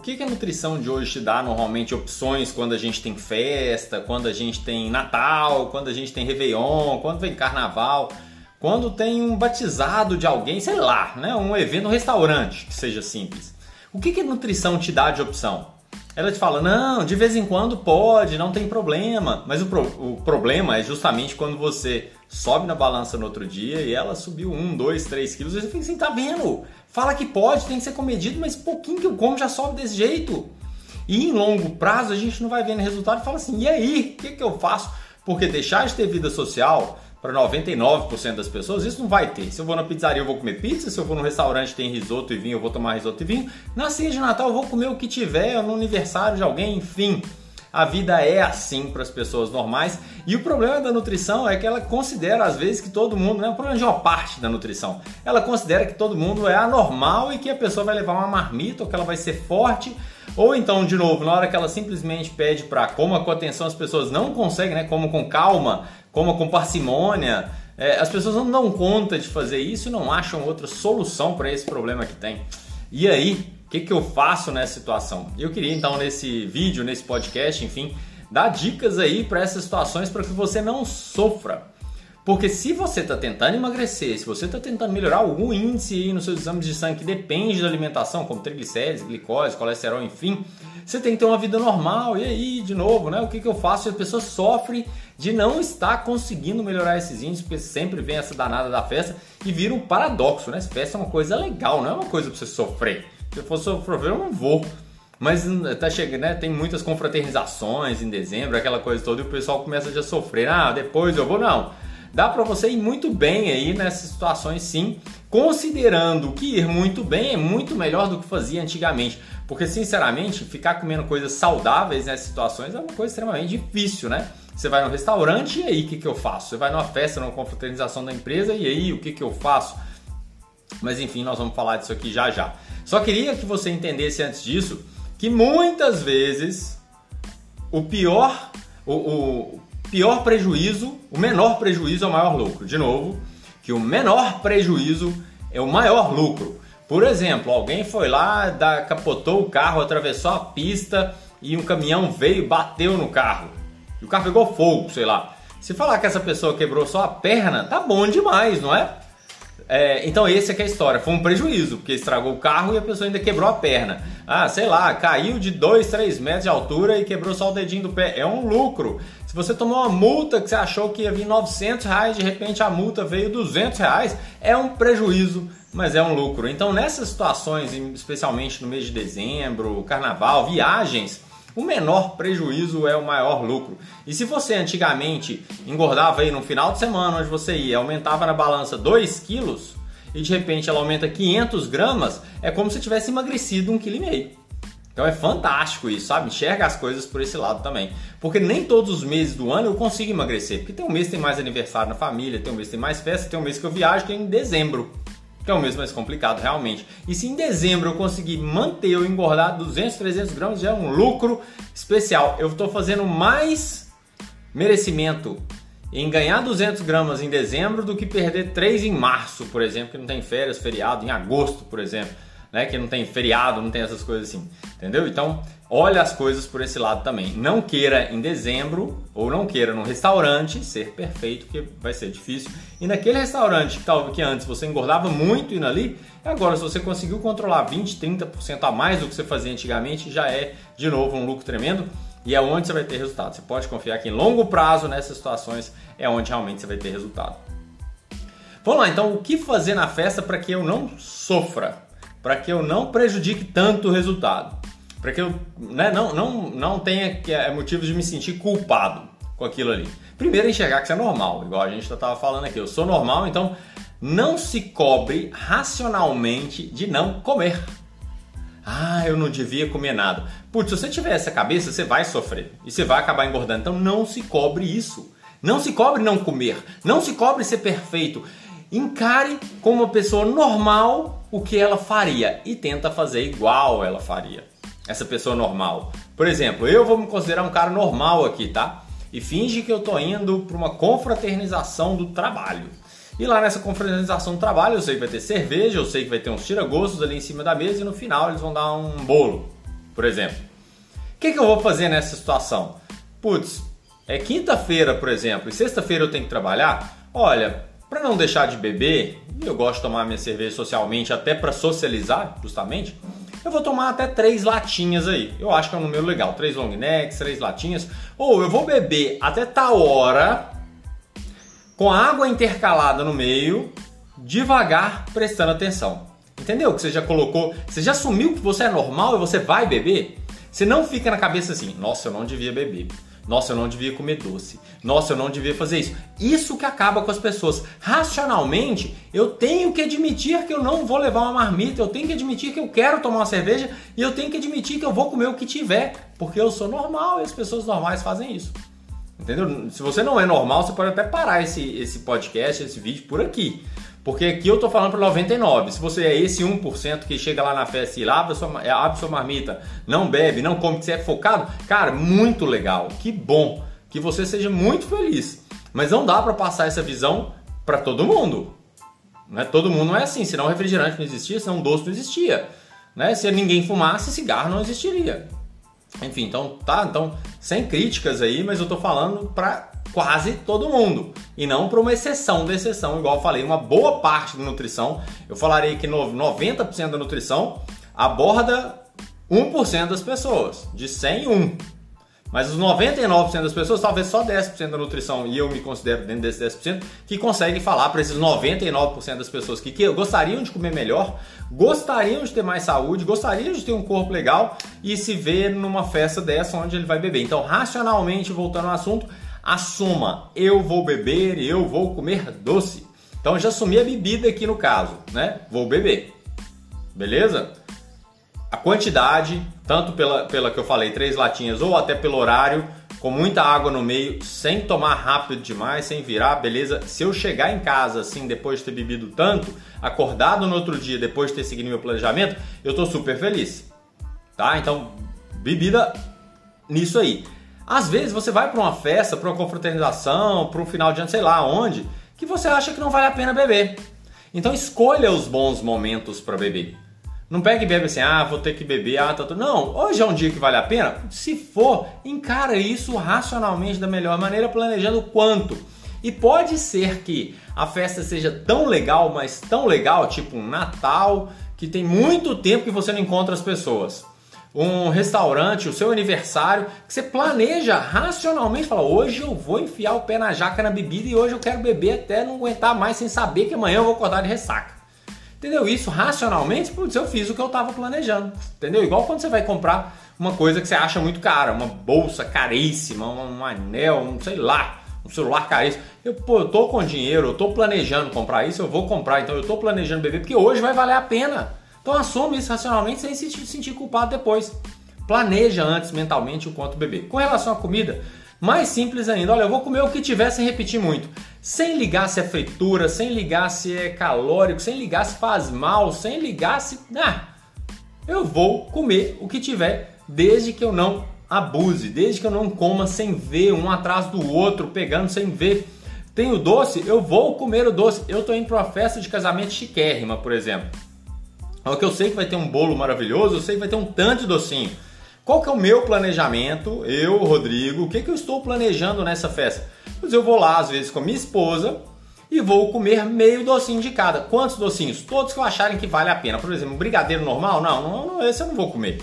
O que, a nutrição de hoje te dá normalmente opções quando a gente tem festa, quando a gente tem Natal, quando a gente tem Réveillon, quando vem Carnaval, quando tem um batizado de alguém, sei lá, né? um evento, um restaurante que seja simples. O que a nutrição te dá de opção? Ela te fala, não, de vez em quando pode, não tem problema. Mas o, pro, o problema é justamente quando você sobe na balança no outro dia e ela subiu 1, 2, 3 quilos, você fica assim, tá vendo? Fala que pode, tem que ser comedido, mas pouquinho que eu como já sobe desse jeito. E em longo prazo a gente não vai vendo resultado e fala assim, e aí, o que, que eu faço? Porque deixar de ter vida social para 99% das pessoas, isso não vai ter. Se eu vou na pizzaria, eu vou comer pizza. Se eu vou no restaurante tem risoto e vinho, eu vou tomar risoto e vinho. Na ceia de Natal, eu vou comer o que tiver, no aniversário de alguém, enfim. A vida é assim para as pessoas normais. E o problema da nutrição é que ela considera, às vezes, que todo mundo, não é um problema de uma parte da nutrição. Ela considera que todo mundo é anormal e que a pessoa vai levar uma marmita ou que ela vai ser forte. Ou então, de novo, na hora que ela simplesmente pede para coma com atenção, as pessoas não conseguem, né? Como com calma coma com parcimônia. É, as pessoas não dão conta de fazer isso e não acham outra solução para esse problema que tem. E aí, o que, que eu faço nessa situação? Eu queria então nesse vídeo, nesse podcast, enfim, dar dicas aí para essas situações para que você não sofra. Porque se você está tentando emagrecer, se você está tentando melhorar algum índice nos seus exames de sangue que depende da alimentação, como triglicérides, glicose, colesterol, enfim, você tem que ter uma vida normal. E aí, de novo, né? O que, que eu faço? A pessoa sofre de não estar conseguindo melhorar esses índices, porque sempre vem essa danada da festa e vira um paradoxo, né? Festa é uma coisa legal, não é uma coisa para você sofrer. Se eu for sofrer, eu não vou. Mas tá chegando, né? Tem muitas confraternizações em dezembro, aquela coisa toda, e o pessoal começa a sofrer. Ah, depois eu vou. Não dá para você ir muito bem aí nessas situações sim, considerando que ir muito bem é muito melhor do que fazia antigamente. Porque, sinceramente, ficar comendo coisas saudáveis nessas situações é uma coisa extremamente difícil, né? Você vai no restaurante e aí o que, que eu faço? Você vai numa festa, numa confraternização da empresa e aí o que, que eu faço? Mas enfim, nós vamos falar disso aqui já já. Só queria que você entendesse antes disso que muitas vezes o pior, o, o, pior prejuízo, o menor prejuízo é o maior lucro. De novo, que o menor prejuízo é o maior lucro. Por exemplo, alguém foi lá, da, capotou o carro, atravessou a pista e um caminhão veio e bateu no carro. E o carro pegou fogo, sei lá. Se falar que essa pessoa quebrou só a perna, tá bom demais, não é? É, então esse é que é a história. Foi um prejuízo, porque estragou o carro e a pessoa ainda quebrou a perna. Ah, sei lá, caiu de 2, 3 metros de altura e quebrou só o dedinho do pé. É um lucro. Se você tomou uma multa que você achou que ia vir 900 reais, de repente a multa veio 200 reais, é um prejuízo, mas é um lucro. Então nessas situações, especialmente no mês de dezembro, carnaval, viagens, o menor prejuízo é o maior lucro. E se você antigamente engordava aí no final de semana onde você ia, aumentava na balança 2 quilos e de repente ela aumenta 500 gramas, é como se tivesse emagrecido 1,5 kg. Então é fantástico isso, sabe? Enxerga as coisas por esse lado também. Porque nem todos os meses do ano eu consigo emagrecer. Porque tem um mês que tem mais aniversário na família, tem um mês que tem mais festa, tem um mês que eu viajo, que é em dezembro que é o mês mais complicado realmente. E se em dezembro eu conseguir manter ou engordar 200, 300 gramas, já é um lucro especial. Eu estou fazendo mais merecimento em ganhar 200 gramas em dezembro do que perder 3 em março, por exemplo, que não tem férias, feriado, em agosto, por exemplo né? Que não tem feriado, não tem essas coisas assim, entendeu? Então, olha as coisas por esse lado também. Não queira em dezembro ou não queira num restaurante ser perfeito, que vai ser difícil. E naquele restaurante que, tal, que antes você engordava muito indo ali, agora se você conseguiu controlar 20, 30% a mais do que você fazia antigamente, já é de novo um lucro tremendo. E é onde você vai ter resultado. Você pode confiar que em longo prazo, nessas situações, é onde realmente você vai ter resultado. Vamos lá, então, o que fazer na festa para que eu não sofra? Para que eu não prejudique tanto o resultado, para que eu né, não, não, não tenha é, motivos de me sentir culpado com aquilo ali. Primeiro, enxergar que isso é normal, igual a gente estava falando aqui. Eu sou normal, então não se cobre racionalmente de não comer. Ah, eu não devia comer nada. Putz, se você tiver essa cabeça, você vai sofrer e você vai acabar engordando. Então não se cobre isso. Não se cobre não comer. Não se cobre ser perfeito. Encare como uma pessoa normal o que ela faria e tenta fazer igual ela faria. Essa pessoa normal. Por exemplo, eu vou me considerar um cara normal aqui, tá? E finge que eu tô indo para uma confraternização do trabalho. E lá nessa confraternização do trabalho, eu sei que vai ter cerveja, eu sei que vai ter uns tira-gostos ali em cima da mesa e no final eles vão dar um bolo, por exemplo. O que, que eu vou fazer nessa situação? Putz, é quinta-feira, por exemplo, e sexta-feira eu tenho que trabalhar. Olha, para não deixar de beber, eu gosto de tomar minha cerveja socialmente, até para socializar, justamente. Eu vou tomar até três latinhas aí. Eu acho que é um número legal. Três long necks, três latinhas. Ou eu vou beber até tal hora, com água intercalada no meio, devagar, prestando atenção. Entendeu? Que você já colocou, você já assumiu que você é normal e você vai beber? Você não fica na cabeça assim, nossa, eu não devia beber. Nossa, eu não devia comer doce. Nossa, eu não devia fazer isso. Isso que acaba com as pessoas. Racionalmente, eu tenho que admitir que eu não vou levar uma marmita, eu tenho que admitir que eu quero tomar uma cerveja e eu tenho que admitir que eu vou comer o que tiver, porque eu sou normal e as pessoas normais fazem isso. Entendeu? Se você não é normal, você pode até parar esse, esse podcast, esse vídeo por aqui. Porque aqui eu tô falando para 99. Se você é esse 1% que chega lá na festa e abre sua, é, abre sua marmita, não bebe, não come, que você é focado, cara, muito legal. Que bom. Que você seja muito feliz. Mas não dá para passar essa visão para todo mundo. Né? Todo mundo não é assim. Senão refrigerante não existia, senão doce não existia. Né? Se ninguém fumasse, cigarro não existiria. Enfim, então tá, então sem críticas aí, mas eu tô falando para quase todo mundo e não para uma exceção da exceção, igual eu falei, uma boa parte da nutrição, eu falarei que 90% da nutrição aborda 1% das pessoas, de 100 1. Mas os 99% das pessoas, talvez só 10% da nutrição, e eu me considero dentro desses 10%, que conseguem falar para esses 99% das pessoas que, que gostariam de comer melhor, gostariam de ter mais saúde, gostariam de ter um corpo legal e se ver numa festa dessa onde ele vai beber. Então, racionalmente, voltando ao assunto, assuma, eu vou beber e eu vou comer doce. Então já assumi a bebida aqui no caso, né? Vou beber. Beleza? A quantidade, tanto pela, pela que eu falei, três latinhas, ou até pelo horário, com muita água no meio, sem tomar rápido demais, sem virar, beleza? Se eu chegar em casa assim, depois de ter bebido tanto, acordado no outro dia, depois de ter seguido meu planejamento, eu tô super feliz. Tá? Então, bebida nisso aí. Às vezes você vai para uma festa, para uma confraternização, para um final de ano, sei lá onde, que você acha que não vale a pena beber. Então escolha os bons momentos para beber. Não pegue e bebe assim, ah, vou ter que beber, ah, tá tudo. Não, hoje é um dia que vale a pena. Se for, encara isso racionalmente da melhor maneira, planejando quanto. E pode ser que a festa seja tão legal, mas tão legal, tipo um Natal, que tem muito tempo que você não encontra as pessoas um restaurante, o seu aniversário, que você planeja racionalmente, fala, hoje eu vou enfiar o pé na jaca na bebida e hoje eu quero beber até não aguentar mais sem saber que amanhã eu vou acordar de ressaca. Entendeu? Isso racionalmente, putz, eu fiz o que eu estava planejando. Entendeu? Igual quando você vai comprar uma coisa que você acha muito cara, uma bolsa caríssima, um anel, um sei lá, um celular caríssimo. Eu, pô, eu tô com dinheiro, eu tô planejando comprar isso, eu vou comprar, então eu tô planejando beber, porque hoje vai valer a pena. Então assume isso racionalmente sem se sentir culpado depois. Planeja antes mentalmente o quanto beber. Com relação à comida, mais simples ainda, olha, eu vou comer o que tiver sem repetir muito. Sem ligar se é fritura, sem ligar se é calórico, sem ligar se faz mal, sem ligar se. Ah, eu vou comer o que tiver, desde que eu não abuse, desde que eu não coma sem ver um atrás do outro, pegando sem ver. Tem o doce, eu vou comer o doce. Eu tô indo para uma festa de casamento chiquérrima, por exemplo. É que eu sei que vai ter um bolo maravilhoso, eu sei que vai ter um tanto de docinho. Qual que é o meu planejamento? Eu, Rodrigo, o que, que eu estou planejando nessa festa? Pois eu vou lá, às vezes, com a minha esposa e vou comer meio docinho de cada. Quantos docinhos? Todos que eu acharem que vale a pena. Por exemplo, um brigadeiro normal? Não, não, não esse eu não vou comer.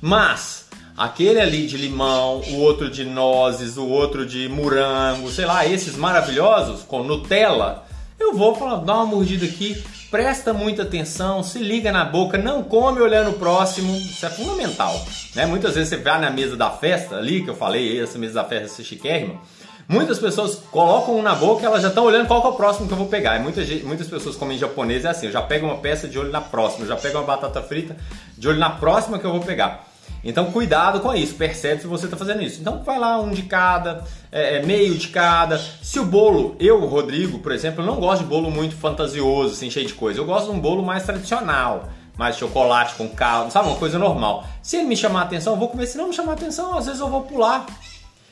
Mas aquele ali de limão, o outro de nozes, o outro de morango, sei lá, esses maravilhosos com Nutella, eu vou falar, dar uma mordida aqui, presta muita atenção, se liga na boca, não come olhando o próximo, isso é fundamental. Né? Muitas vezes você vai na mesa da festa ali, que eu falei, essa mesa da festa é chiquérrima, muitas pessoas colocam um na boca e elas já estão olhando qual é o próximo que eu vou pegar. E muitas, muitas pessoas comem japonês é assim, eu já pego uma peça de olho na próxima, eu já pego uma batata frita de olho na próxima que eu vou pegar. Então cuidado com isso, percebe se você está fazendo isso. Então vai lá um de cada, é, é, meio de cada. Se o bolo, eu, Rodrigo, por exemplo, não gosto de bolo muito fantasioso, assim, cheio de coisa. Eu gosto de um bolo mais tradicional, mais chocolate com caldo, sabe, uma coisa normal. Se ele me chamar atenção, eu vou comer. Se não me chamar atenção, às vezes eu vou pular.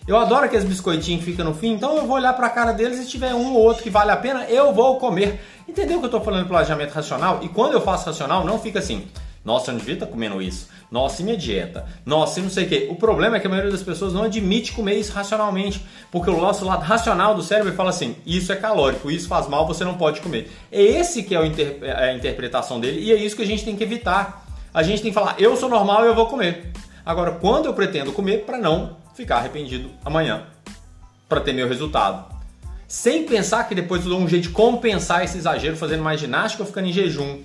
Eu adoro aqueles biscoitinhos que ficam no fim, então eu vou olhar para a cara deles e se tiver um ou outro que vale a pena, eu vou comer. Entendeu o que eu estou falando de planejamento racional? E quando eu faço racional, não fica assim Nossa, eu não devia estar comendo isso. Nossa, e minha dieta? Nossa, e não sei o quê. O problema é que a maioria das pessoas não admite comer isso racionalmente. Porque o nosso lado racional do cérebro fala assim: isso é calórico, isso faz mal, você não pode comer. É esse que é a interpretação dele e é isso que a gente tem que evitar. A gente tem que falar: eu sou normal e eu vou comer. Agora, quando eu pretendo comer, para não ficar arrependido amanhã, para ter meu resultado. Sem pensar que depois eu dou um jeito de compensar esse exagero fazendo mais ginástica ou ficando em jejum.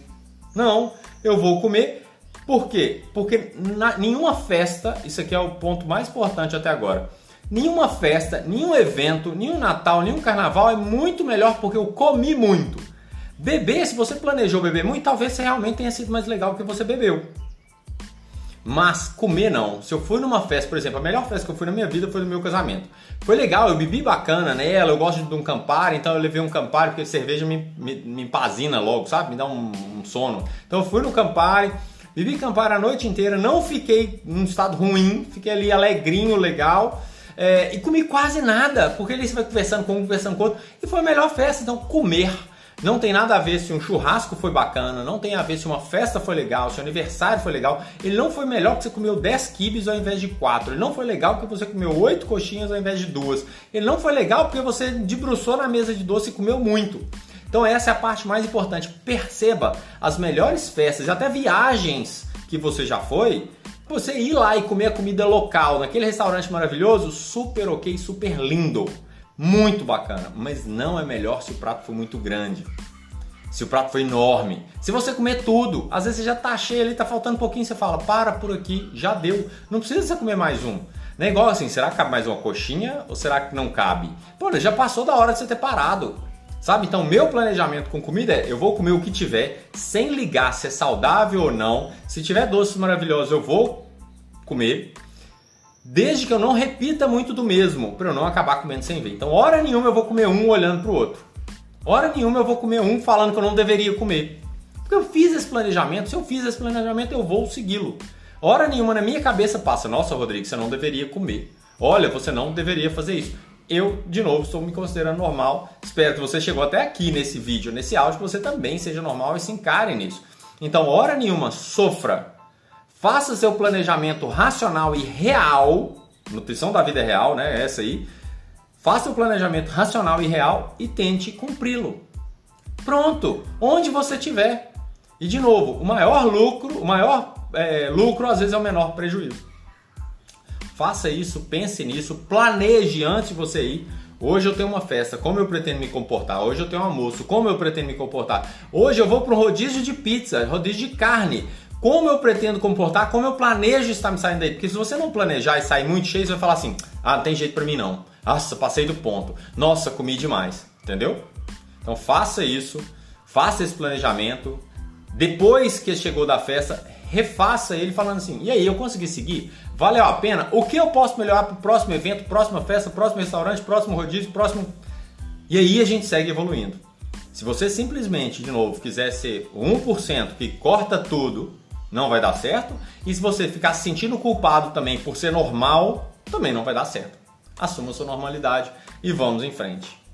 Não, eu vou comer. Por quê? Porque na, nenhuma festa, isso aqui é o ponto mais importante até agora. Nenhuma festa, nenhum evento, nenhum Natal, nenhum carnaval é muito melhor porque eu comi muito. Beber, se você planejou beber muito, talvez realmente tenha sido mais legal que você bebeu. Mas comer não. Se eu fui numa festa, por exemplo, a melhor festa que eu fui na minha vida foi no meu casamento. Foi legal, eu bebi bacana nela, eu gosto de um Campari, então eu levei um Campari porque cerveja me, me, me empazina logo, sabe? Me dá um, um, sono. Então eu fui no Campari, bebi Campari a noite inteira, não fiquei num estado ruim, fiquei ali alegrinho, legal. É, e comi quase nada, porque ele vai conversando com um, conversando com outro, e foi a melhor festa. Então, comer não tem nada a ver se um churrasco foi bacana, não tem a ver se uma festa foi legal, se o aniversário foi legal. Ele não foi melhor que você comeu 10 quibes ao invés de 4. Ele não foi legal porque você comeu 8 coxinhas ao invés de 2. Ele não foi legal porque você debruçou na mesa de doce e comeu muito. Então essa é a parte mais importante. Perceba as melhores festas, até viagens que você já foi, você ir lá e comer a comida local naquele restaurante maravilhoso, super ok, super lindo. Muito bacana, mas não é melhor se o prato for muito grande. Se o prato for enorme. Se você comer tudo, às vezes você já tá cheio ali, tá faltando um pouquinho, você fala, para por aqui, já deu. Não precisa você comer mais um. Não é igual assim, será que cabe mais uma coxinha ou será que não cabe? Pô, já passou da hora de você ter parado. Sabe? Então, meu planejamento com comida é: eu vou comer o que tiver, sem ligar se é saudável ou não. Se tiver doces maravilhosos, eu vou comer desde que eu não repita muito do mesmo, para eu não acabar comendo sem ver. Então, hora nenhuma eu vou comer um olhando para o outro. Hora nenhuma eu vou comer um falando que eu não deveria comer. Porque eu fiz esse planejamento, se eu fiz esse planejamento, eu vou segui-lo. Hora nenhuma na minha cabeça passa, nossa, Rodrigo, você não deveria comer. Olha, você não deveria fazer isso. Eu, de novo, estou me considerando normal. Espero que você chegou até aqui nesse vídeo, nesse áudio, que você também seja normal e se encare nisso. Então, hora nenhuma, sofra Faça seu planejamento racional e real. Nutrição da vida é real, né? Essa aí. Faça o planejamento racional e real e tente cumpri-lo. Pronto, onde você estiver. E de novo, o maior lucro, o maior é, lucro às vezes é o menor prejuízo. Faça isso, pense nisso, planeje antes de você ir. Hoje eu tenho uma festa, como eu pretendo me comportar? Hoje eu tenho um almoço, como eu pretendo me comportar? Hoje eu vou para um rodízio de pizza, rodízio de carne como eu pretendo comportar, como eu planejo estar me saindo daí. Porque se você não planejar e sair muito cheio, você vai falar assim: ah, não tem jeito para mim não. Nossa, passei do ponto. Nossa, comi demais. Entendeu? Então faça isso, faça esse planejamento. Depois que chegou da festa, refaça ele falando assim: e aí, eu consegui seguir? Valeu a pena? O que eu posso melhorar para o próximo evento, próxima festa, próximo restaurante, próximo rodízio, próximo. E aí a gente segue evoluindo. Se você simplesmente, de novo, quiser ser 1% que corta tudo, não vai dar certo. E se você ficar se sentindo culpado também por ser normal, também não vai dar certo. Assuma sua normalidade e vamos em frente.